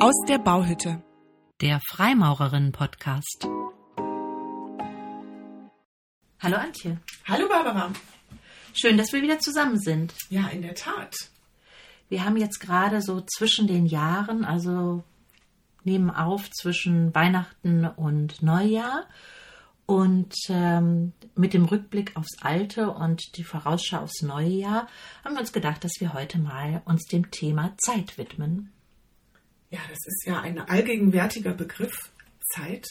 Aus der Bauhütte. Der Freimaurerinnen-Podcast. Hallo Antje. Hallo Barbara. Schön, dass wir wieder zusammen sind. Ja, in der Tat. Wir haben jetzt gerade so zwischen den Jahren, also nehmen auf zwischen Weihnachten und Neujahr. Und ähm, mit dem Rückblick aufs Alte und die Vorausschau aufs neue Jahr haben wir uns gedacht, dass wir heute mal uns dem Thema Zeit widmen. Ja, das ist ja ein allgegenwärtiger Begriff, Zeit.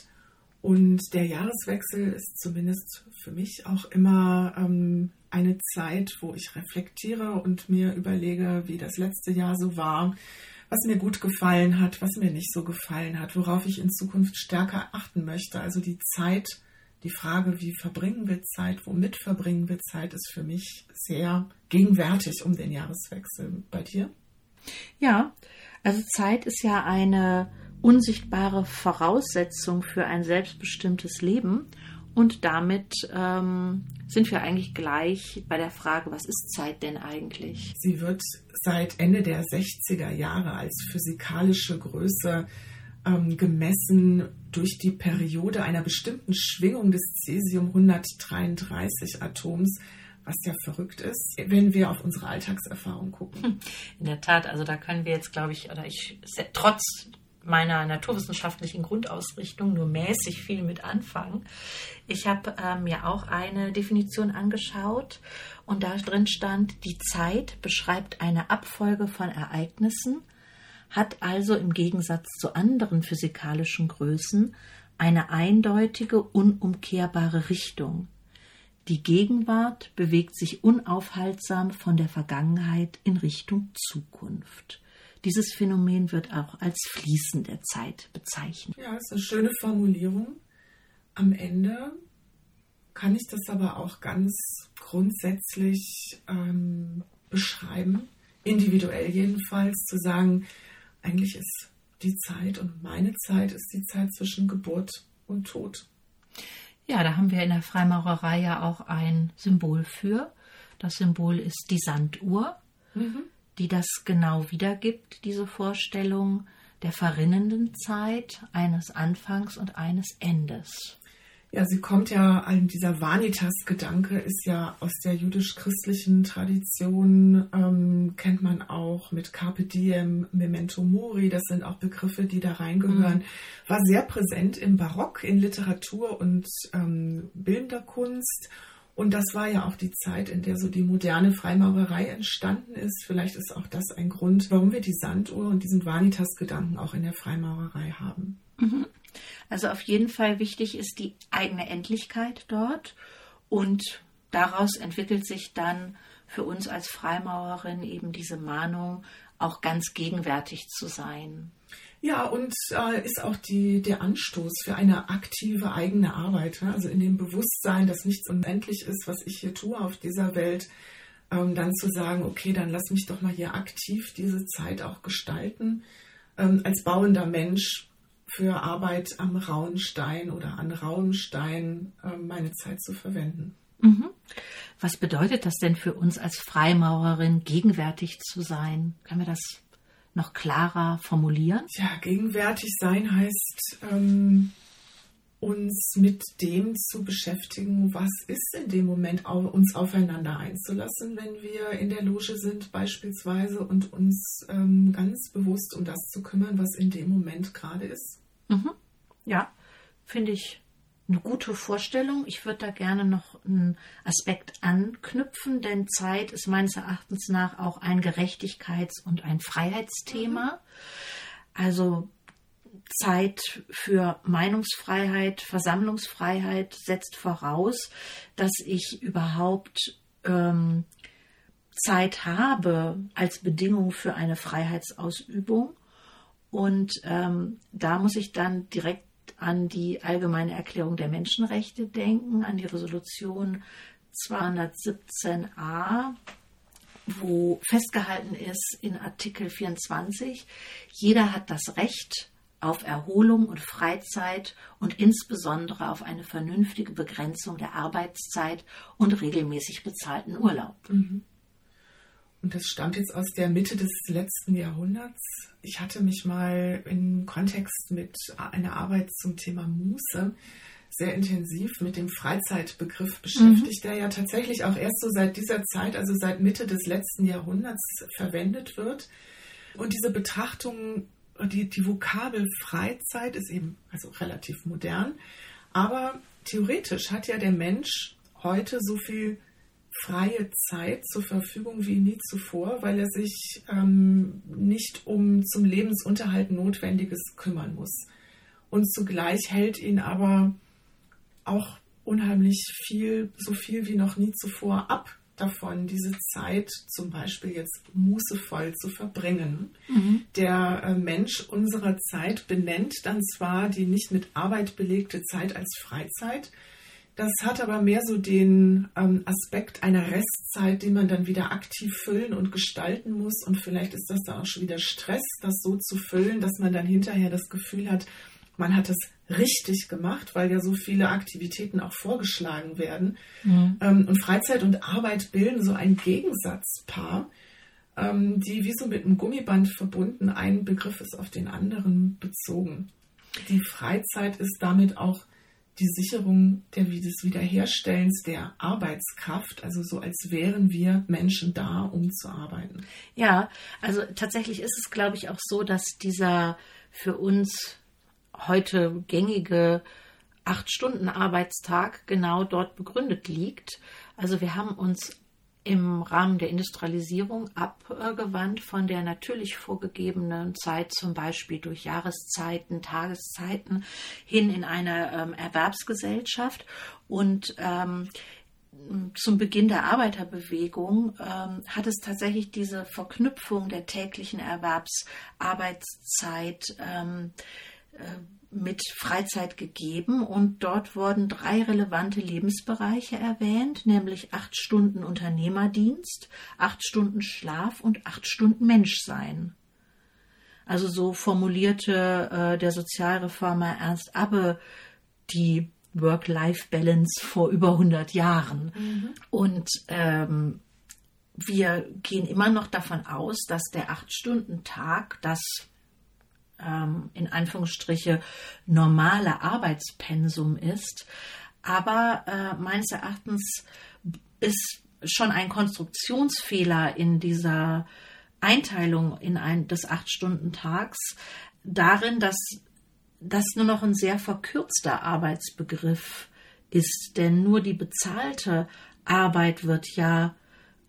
Und der Jahreswechsel ist zumindest für mich auch immer ähm, eine Zeit, wo ich reflektiere und mir überlege, wie das letzte Jahr so war, was mir gut gefallen hat, was mir nicht so gefallen hat, worauf ich in Zukunft stärker achten möchte. Also die Zeit, die Frage, wie verbringen wir Zeit, womit verbringen wir Zeit, ist für mich sehr gegenwärtig um den Jahreswechsel. Bei dir? Ja, also Zeit ist ja eine unsichtbare Voraussetzung für ein selbstbestimmtes Leben. Und damit ähm, sind wir eigentlich gleich bei der Frage, was ist Zeit denn eigentlich? Sie wird seit Ende der 60er Jahre als physikalische Größe ähm, gemessen durch die Periode einer bestimmten Schwingung des Cäsium-133 Atoms was ja verrückt ist, wenn wir auf unsere Alltagserfahrung gucken. In der Tat, also da können wir jetzt, glaube ich, oder ich trotz meiner naturwissenschaftlichen Grundausrichtung nur mäßig viel mit anfangen. Ich habe ähm, mir auch eine Definition angeschaut und da drin stand, die Zeit beschreibt eine Abfolge von Ereignissen, hat also im Gegensatz zu anderen physikalischen Größen eine eindeutige, unumkehrbare Richtung. Die Gegenwart bewegt sich unaufhaltsam von der Vergangenheit in Richtung Zukunft. Dieses Phänomen wird auch als Fließen der Zeit bezeichnet. Ja, ist eine schöne Formulierung. Am Ende kann ich das aber auch ganz grundsätzlich ähm, beschreiben, individuell jedenfalls, zu sagen, eigentlich ist die Zeit und meine Zeit ist die Zeit zwischen Geburt und Tod. Ja, da haben wir in der Freimaurerei ja auch ein Symbol für. Das Symbol ist die Sanduhr, mhm. die das genau wiedergibt, diese Vorstellung der verrinnenden Zeit, eines Anfangs und eines Endes. Ja, sie kommt ja, dieser Vanitas-Gedanke ist ja aus der jüdisch-christlichen Tradition, ähm, kennt man auch mit Carpe Diem, Memento Mori, das sind auch Begriffe, die da reingehören. Mhm. War sehr präsent im Barock, in Literatur und ähm, bildender Kunst. Und das war ja auch die Zeit, in der so die moderne Freimaurerei entstanden ist. Vielleicht ist auch das ein Grund, warum wir die Sanduhr und diesen Vanitas-Gedanken auch in der Freimaurerei haben. Mhm. Also auf jeden Fall wichtig ist die eigene Endlichkeit dort und daraus entwickelt sich dann für uns als Freimaurerin eben diese Mahnung, auch ganz gegenwärtig zu sein. Ja, und äh, ist auch die, der Anstoß für eine aktive eigene Arbeit. Ne? Also in dem Bewusstsein, dass nichts unendlich ist, was ich hier tue auf dieser Welt, ähm, dann zu sagen, okay, dann lass mich doch mal hier aktiv diese Zeit auch gestalten. Ähm, als bauender Mensch für Arbeit am rauen Stein oder an rauem Stein äh, meine Zeit zu verwenden. Mhm. Was bedeutet das denn für uns als Freimaurerin, gegenwärtig zu sein? Können wir das noch klarer formulieren? Ja, gegenwärtig sein heißt, ähm, uns mit dem zu beschäftigen, was ist in dem Moment, uns aufeinander einzulassen, wenn wir in der Loge sind beispielsweise und uns ähm, ganz bewusst um das zu kümmern, was in dem Moment gerade ist. Mhm. Ja, finde ich eine gute Vorstellung. Ich würde da gerne noch einen Aspekt anknüpfen, denn Zeit ist meines Erachtens nach auch ein Gerechtigkeits- und ein Freiheitsthema. Mhm. Also Zeit für Meinungsfreiheit, Versammlungsfreiheit setzt voraus, dass ich überhaupt ähm, Zeit habe als Bedingung für eine Freiheitsausübung. Und ähm, da muss ich dann direkt an die Allgemeine Erklärung der Menschenrechte denken, an die Resolution 217a, wo festgehalten ist in Artikel 24, jeder hat das Recht auf Erholung und Freizeit und insbesondere auf eine vernünftige Begrenzung der Arbeitszeit und regelmäßig bezahlten Urlaub. Mhm. und das stammt jetzt aus der Mitte des letzten Jahrhunderts. Ich hatte mich mal im Kontext mit einer Arbeit zum Thema Muße sehr intensiv mit dem Freizeitbegriff beschäftigt, mhm. der ja tatsächlich auch erst so seit dieser Zeit, also seit Mitte des letzten Jahrhunderts verwendet wird. Und diese Betrachtung, die, die Vokabel Freizeit ist eben also relativ modern, aber theoretisch hat ja der Mensch heute so viel freie Zeit zur Verfügung wie nie zuvor, weil er sich ähm, nicht um zum Lebensunterhalt Notwendiges kümmern muss. Und zugleich hält ihn aber auch unheimlich viel, so viel wie noch nie zuvor ab davon, diese Zeit zum Beispiel jetzt mußevoll zu verbringen. Mhm. Der äh, Mensch unserer Zeit benennt dann zwar die nicht mit Arbeit belegte Zeit als Freizeit, das hat aber mehr so den ähm, Aspekt einer Restzeit, die man dann wieder aktiv füllen und gestalten muss. Und vielleicht ist das dann auch schon wieder Stress, das so zu füllen, dass man dann hinterher das Gefühl hat, man hat es richtig gemacht, weil ja so viele Aktivitäten auch vorgeschlagen werden. Mhm. Ähm, und Freizeit und Arbeit bilden so ein Gegensatzpaar, ähm, die wie so mit einem Gummiband verbunden, ein Begriff ist auf den anderen bezogen. Die Freizeit ist damit auch die Sicherung der, des Wiederherstellens der Arbeitskraft, also so als wären wir Menschen da, um zu arbeiten. Ja, also tatsächlich ist es, glaube ich, auch so, dass dieser für uns heute gängige acht Stunden Arbeitstag genau dort begründet liegt. Also wir haben uns im Rahmen der Industrialisierung abgewandt von der natürlich vorgegebenen Zeit, zum Beispiel durch Jahreszeiten, Tageszeiten, hin in eine ähm, Erwerbsgesellschaft. Und ähm, zum Beginn der Arbeiterbewegung ähm, hat es tatsächlich diese Verknüpfung der täglichen Erwerbsarbeitszeit ähm, äh, mit Freizeit gegeben und dort wurden drei relevante Lebensbereiche erwähnt, nämlich acht Stunden Unternehmerdienst, acht Stunden Schlaf und acht Stunden Menschsein. Also so formulierte äh, der Sozialreformer Ernst Abbe die Work-Life-Balance vor über 100 Jahren. Mhm. Und ähm, wir gehen immer noch davon aus, dass der Acht-Stunden-Tag das ähm, in Anführungsstriche normale Arbeitspensum ist. Aber äh, meines Erachtens ist schon ein Konstruktionsfehler in dieser Einteilung in ein, des Acht-Stunden-Tags darin, dass das nur noch ein sehr verkürzter Arbeitsbegriff ist. Denn nur die bezahlte Arbeit wird ja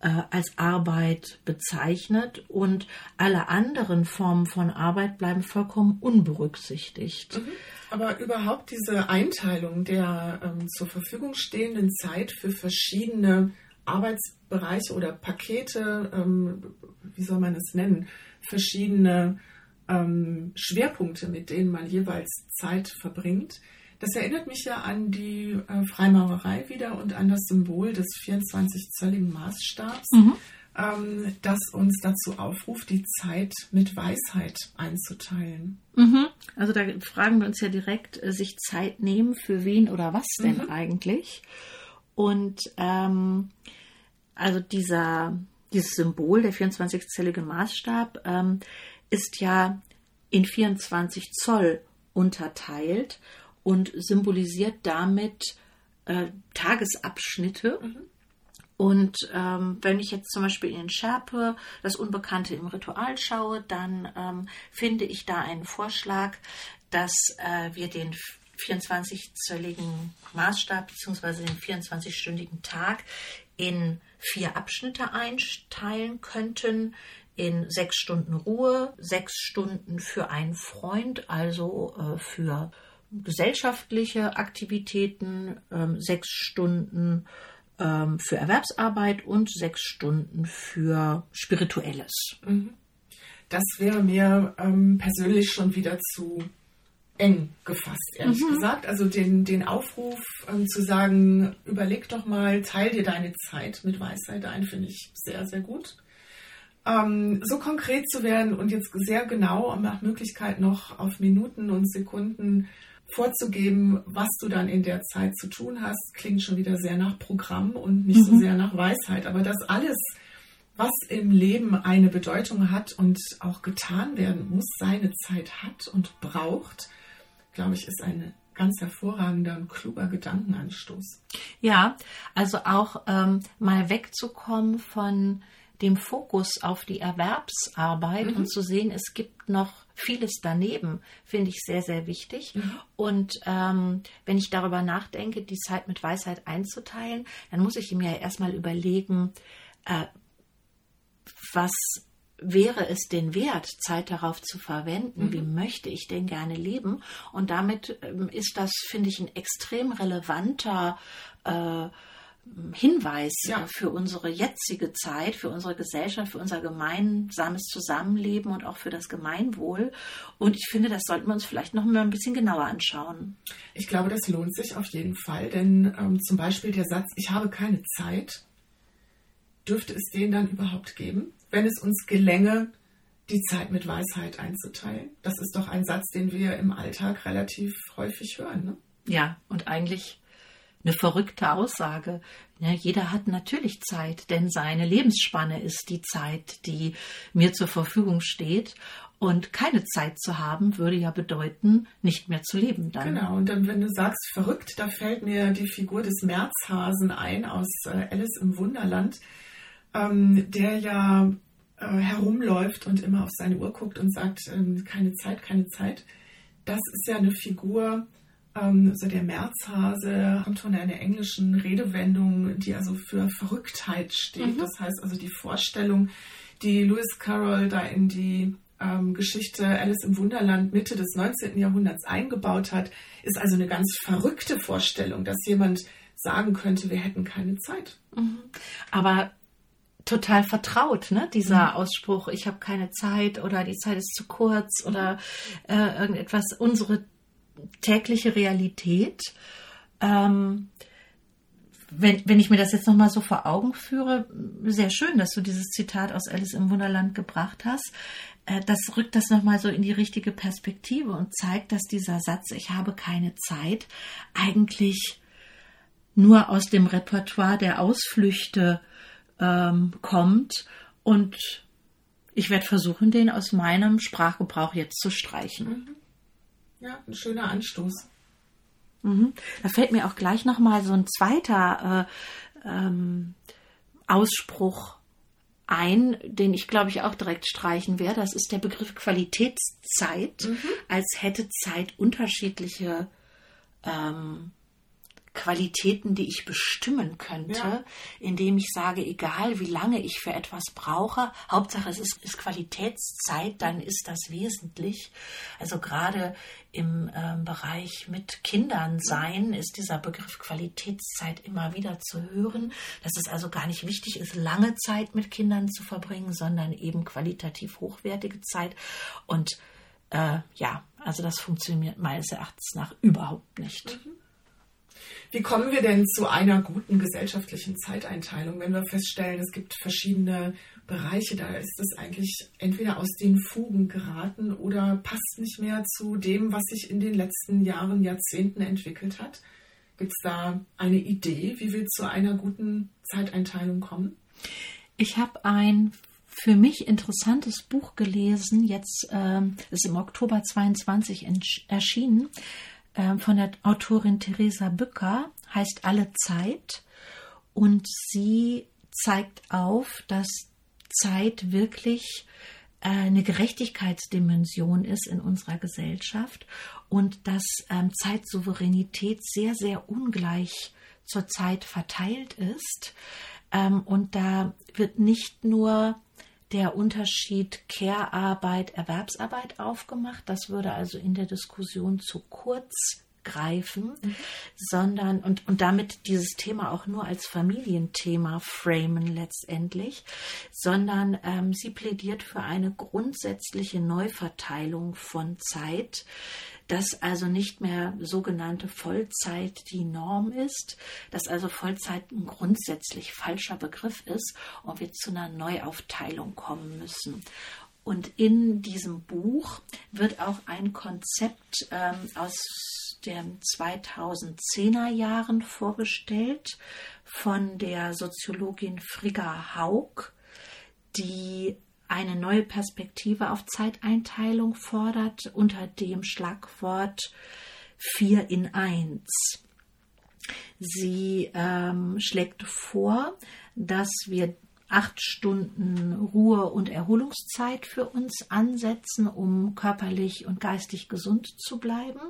als Arbeit bezeichnet und alle anderen Formen von Arbeit bleiben vollkommen unberücksichtigt. Mhm. Aber überhaupt diese Einteilung der ähm, zur Verfügung stehenden Zeit für verschiedene Arbeitsbereiche oder Pakete, ähm, wie soll man es nennen, verschiedene ähm, Schwerpunkte, mit denen man jeweils Zeit verbringt, das erinnert mich ja an die äh, Freimaurerei wieder und an das Symbol des 24-zölligen Maßstabs, mhm. ähm, das uns dazu aufruft, die Zeit mit Weisheit einzuteilen. Mhm. Also da fragen wir uns ja direkt, äh, sich Zeit nehmen für wen oder was denn mhm. eigentlich? Und ähm, also dieser, dieses Symbol, der 24-zellige Maßstab, ähm, ist ja in 24 Zoll unterteilt und symbolisiert damit äh, Tagesabschnitte. Mhm. Und ähm, wenn ich jetzt zum Beispiel in Schärpe das Unbekannte im Ritual schaue, dann ähm, finde ich da einen Vorschlag, dass äh, wir den 24-zölligen Maßstab bzw. den 24-stündigen Tag in vier Abschnitte einteilen könnten. In sechs Stunden Ruhe, sechs Stunden für einen Freund, also äh, für gesellschaftliche Aktivitäten, ähm, sechs Stunden ähm, für Erwerbsarbeit und sechs Stunden für Spirituelles. Mhm. Das wäre mir ähm, persönlich schon wieder zu eng gefasst, ehrlich mhm. gesagt. Also den, den Aufruf ähm, zu sagen, überleg doch mal, teil dir deine Zeit mit Weisheit ein, finde ich sehr, sehr gut. Ähm, so konkret zu werden und jetzt sehr genau nach Möglichkeit noch auf Minuten und Sekunden vorzugeben, was du dann in der Zeit zu tun hast, klingt schon wieder sehr nach Programm und nicht mhm. so sehr nach Weisheit. Aber das alles, was im Leben eine Bedeutung hat und auch getan werden muss, seine Zeit hat und braucht, glaube ich, ist ein ganz hervorragender und kluger Gedankenanstoß. Ja, also auch ähm, mal wegzukommen von dem Fokus auf die Erwerbsarbeit mhm. und zu sehen, es gibt noch vieles daneben, finde ich sehr, sehr wichtig. Mhm. Und ähm, wenn ich darüber nachdenke, die Zeit mit Weisheit einzuteilen, dann muss ich mir erstmal überlegen, äh, was wäre es denn wert, Zeit darauf zu verwenden? Mhm. Wie möchte ich denn gerne leben? Und damit ähm, ist das, finde ich, ein extrem relevanter äh, Hinweis ja. für unsere jetzige Zeit, für unsere Gesellschaft, für unser gemeinsames Zusammenleben und auch für das Gemeinwohl. Und ich finde, das sollten wir uns vielleicht noch mal ein bisschen genauer anschauen. Ich glaube, das lohnt sich auf jeden Fall, denn ähm, zum Beispiel der Satz, ich habe keine Zeit, dürfte es den dann überhaupt geben, wenn es uns gelänge, die Zeit mit Weisheit einzuteilen? Das ist doch ein Satz, den wir im Alltag relativ häufig hören. Ne? Ja, und eigentlich eine verrückte Aussage. Ja, jeder hat natürlich Zeit, denn seine Lebensspanne ist die Zeit, die mir zur Verfügung steht. Und keine Zeit zu haben, würde ja bedeuten, nicht mehr zu leben dann. Genau, und dann, wenn du sagst verrückt, da fällt mir die Figur des Märzhasen ein aus äh, Alice im Wunderland, ähm, der ja äh, herumläuft und immer auf seine Uhr guckt und sagt, ähm, keine Zeit, keine Zeit. Das ist ja eine Figur, ähm, also der Märzhase kommt von einer englischen Redewendung, die also für Verrücktheit steht. Mhm. Das heißt also die Vorstellung, die Lewis Carroll da in die ähm, Geschichte Alice im Wunderland Mitte des 19. Jahrhunderts eingebaut hat, ist also eine ganz verrückte Vorstellung, dass jemand sagen könnte, wir hätten keine Zeit. Mhm. Aber total vertraut, ne? Dieser mhm. Ausspruch, ich habe keine Zeit oder die Zeit ist zu kurz oder äh, irgendetwas. Unsere tägliche Realität. Ähm, wenn, wenn ich mir das jetzt nochmal so vor Augen führe, sehr schön, dass du dieses Zitat aus Alice im Wunderland gebracht hast. Äh, das rückt das nochmal so in die richtige Perspektive und zeigt, dass dieser Satz, ich habe keine Zeit, eigentlich nur aus dem Repertoire der Ausflüchte ähm, kommt. Und ich werde versuchen, den aus meinem Sprachgebrauch jetzt zu streichen. Ja, ein schöner Anstoß. Mhm. Da fällt mir auch gleich noch mal so ein zweiter äh, ähm, Ausspruch ein, den ich glaube ich auch direkt streichen werde. Das ist der Begriff Qualitätszeit, mhm. als hätte Zeit unterschiedliche ähm, Qualitäten, die ich bestimmen könnte, ja. indem ich sage, egal wie lange ich für etwas brauche, Hauptsache es ist, ist Qualitätszeit, dann ist das wesentlich. Also gerade im äh, Bereich mit Kindern sein ist dieser Begriff Qualitätszeit immer wieder zu hören, dass es also gar nicht wichtig ist, lange Zeit mit Kindern zu verbringen, sondern eben qualitativ hochwertige Zeit und äh, ja, also das funktioniert meines Erachtens nach überhaupt nicht. Mhm. Wie kommen wir denn zu einer guten gesellschaftlichen Zeiteinteilung, wenn wir feststellen, es gibt verschiedene Bereiche, da ist es eigentlich entweder aus den Fugen geraten oder passt nicht mehr zu dem, was sich in den letzten Jahren, Jahrzehnten entwickelt hat? Gibt es da eine Idee, wie wir zu einer guten Zeiteinteilung kommen? Ich habe ein für mich interessantes Buch gelesen, jetzt äh, ist im Oktober 22 erschienen. Ähm, von der Autorin Theresa Bücker, heißt Alle Zeit. Und sie zeigt auf, dass Zeit wirklich äh, eine Gerechtigkeitsdimension ist in unserer Gesellschaft und dass ähm, Zeitsouveränität sehr, sehr ungleich zurzeit verteilt ist. Ähm, und da wird nicht nur der Unterschied Care-Arbeit, Erwerbsarbeit aufgemacht. Das würde also in der Diskussion zu kurz greifen, mhm. sondern und, und damit dieses Thema auch nur als Familienthema framen letztendlich, sondern ähm, sie plädiert für eine grundsätzliche Neuverteilung von Zeit, dass also nicht mehr sogenannte Vollzeit die Norm ist, dass also Vollzeit ein grundsätzlich falscher Begriff ist und wir zu einer Neuaufteilung kommen müssen. Und in diesem Buch wird auch ein Konzept ähm, aus den 2010er Jahren vorgestellt von der Soziologin Frigga Haug, die eine neue Perspektive auf Zeiteinteilung fordert unter dem Schlagwort 4 in 1. Sie ähm, schlägt vor, dass wir acht Stunden Ruhe- und Erholungszeit für uns ansetzen, um körperlich und geistig gesund zu bleiben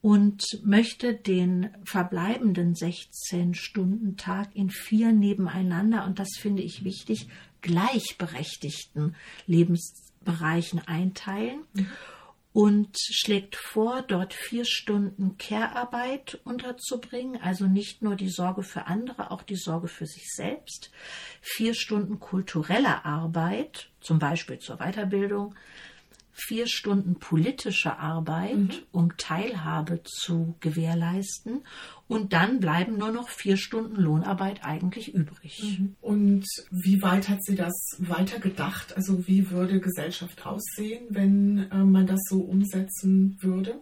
und möchte den verbleibenden 16-Stunden-Tag in vier nebeneinander, und das finde ich wichtig, gleichberechtigten Lebensbereichen einteilen. Und schlägt vor, dort vier Stunden Care-Arbeit unterzubringen, also nicht nur die Sorge für andere, auch die Sorge für sich selbst, vier Stunden kulturelle Arbeit, zum Beispiel zur Weiterbildung, vier Stunden politische Arbeit, mhm. um Teilhabe zu gewährleisten. Und dann bleiben nur noch vier Stunden Lohnarbeit eigentlich übrig. Mhm. Und wie weit hat sie das weiter gedacht? Also wie würde Gesellschaft aussehen, wenn äh, man das so umsetzen würde?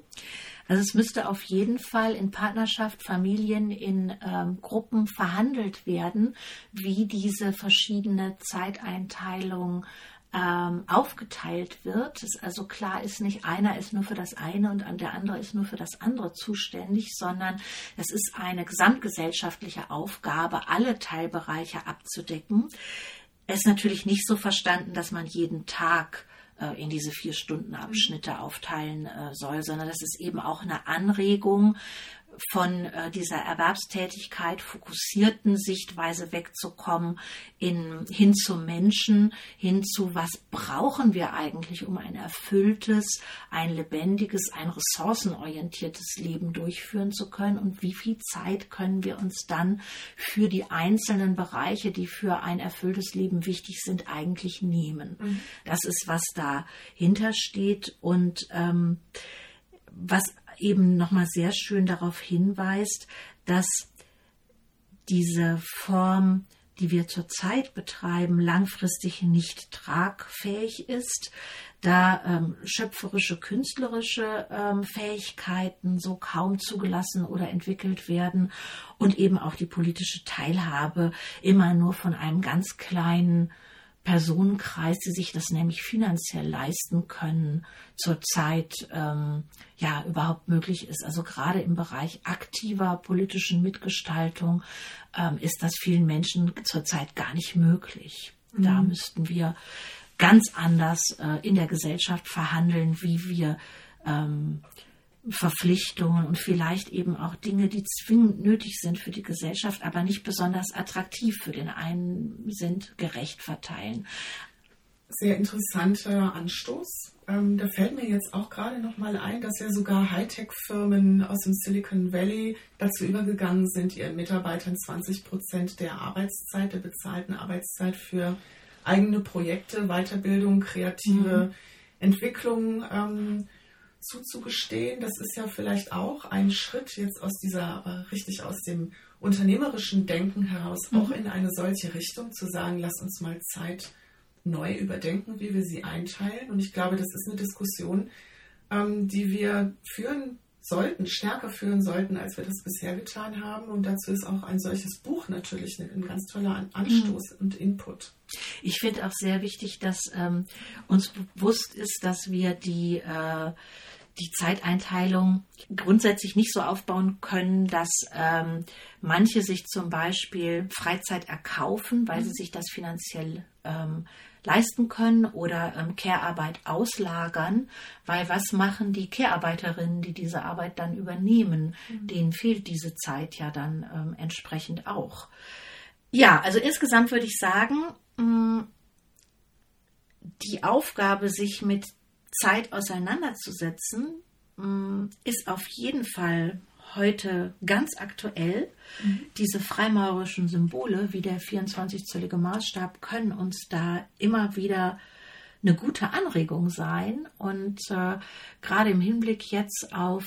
Also es müsste auf jeden Fall in Partnerschaft, Familien, in ähm, Gruppen verhandelt werden, wie diese verschiedene Zeiteinteilung ähm, aufgeteilt wird. Es also klar ist, nicht einer ist nur für das eine und der andere ist nur für das andere zuständig, sondern es ist eine gesamtgesellschaftliche Aufgabe, alle Teilbereiche abzudecken. Es ist natürlich nicht so verstanden, dass man jeden Tag äh, in diese vier Stunden Abschnitte aufteilen äh, soll, sondern das ist eben auch eine Anregung von äh, dieser Erwerbstätigkeit fokussierten Sichtweise wegzukommen, in, hin zum Menschen, hin zu, was brauchen wir eigentlich, um ein erfülltes, ein lebendiges, ein ressourcenorientiertes Leben durchführen zu können und wie viel Zeit können wir uns dann für die einzelnen Bereiche, die für ein erfülltes Leben wichtig sind, eigentlich nehmen. Mhm. Das ist, was dahinter steht und ähm, was eben nochmal sehr schön darauf hinweist, dass diese Form, die wir zurzeit betreiben, langfristig nicht tragfähig ist, da ähm, schöpferische, künstlerische ähm, Fähigkeiten so kaum zugelassen oder entwickelt werden und eben auch die politische Teilhabe immer nur von einem ganz kleinen Personenkreis, die sich das nämlich finanziell leisten können, zurzeit ähm, ja überhaupt möglich ist. Also gerade im Bereich aktiver politischen Mitgestaltung ähm, ist das vielen Menschen zurzeit gar nicht möglich. Mhm. Da müssten wir ganz anders äh, in der Gesellschaft verhandeln, wie wir ähm, Verpflichtungen und vielleicht eben auch Dinge, die zwingend nötig sind für die Gesellschaft, aber nicht besonders attraktiv für den einen sind, gerecht verteilen. Sehr interessanter Anstoß. Ähm, da fällt mir jetzt auch gerade noch mal ein, dass ja sogar Hightech-Firmen aus dem Silicon Valley dazu übergegangen sind, ihren Mitarbeitern 20 Prozent der Arbeitszeit, der bezahlten Arbeitszeit für eigene Projekte, Weiterbildung, kreative mhm. Entwicklung ähm, zuzugestehen. Das ist ja vielleicht auch ein Schritt jetzt aus dieser, äh, richtig aus dem unternehmerischen Denken heraus, mhm. auch in eine solche Richtung zu sagen, lass uns mal Zeit neu überdenken, wie wir sie einteilen. Und ich glaube, das ist eine Diskussion, ähm, die wir führen sollten, stärker führen sollten, als wir das bisher getan haben. Und dazu ist auch ein solches Buch natürlich ein, ganz toller Anstoß mhm. und Input. Ich finde auch sehr wichtig, dass ähm, uns bewusst ist, dass wir die äh, die Zeiteinteilung grundsätzlich nicht so aufbauen können, dass ähm, manche sich zum Beispiel Freizeit erkaufen, weil sie mhm. sich das finanziell ähm, leisten können oder ähm, Care-Arbeit auslagern, weil was machen die Care-Arbeiterinnen, die diese Arbeit dann übernehmen? Mhm. Denen fehlt diese Zeit ja dann ähm, entsprechend auch. Ja, also insgesamt würde ich sagen, mh, mm, die Aufgabe, sich mit Zeit auseinanderzusetzen, mm, ist auf jeden Fall heute ganz aktuell. Mhm. Diese freimaurischen Symbole wie der 24-zöllige Maßstab können uns da immer wieder eine gute Anregung sein. Und äh, gerade im Hinblick jetzt auf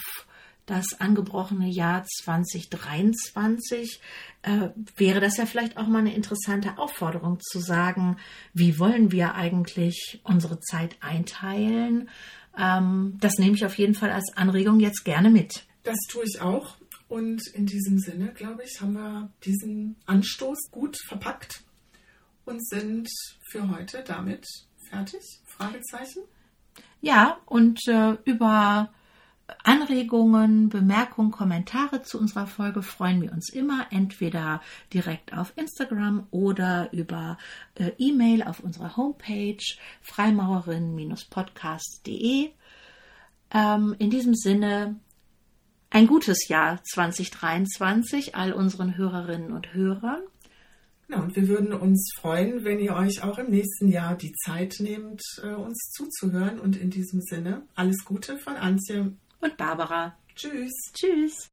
das angebrochene Jahr 2023 äh, wäre das ja vielleicht auch mal eine interessante Aufforderung zu sagen, wie wollen wir eigentlich unsere Zeit einteilen? Ähm, das nehme ich auf jeden Fall als Anregung jetzt gerne mit. Das tue ich auch. Und in diesem Sinne, glaube ich, haben wir diesen Anstoß gut verpackt und sind für heute damit fertig? Fragezeichen? Ja, und äh, über Anregungen, Bemerkungen, Kommentare zu unserer Folge freuen wir uns immer, entweder direkt auf Instagram oder über äh, E-Mail auf unserer Homepage freimaurerin-podcast.de. Ähm, in diesem Sinne ein gutes Jahr 2023 all unseren Hörerinnen und Hörern. Ja, und wir würden uns freuen, wenn ihr euch auch im nächsten Jahr die Zeit nehmt, äh, uns zuzuhören. Und in diesem Sinne alles Gute von Antje und Barbara. Tschüss. Tschüss.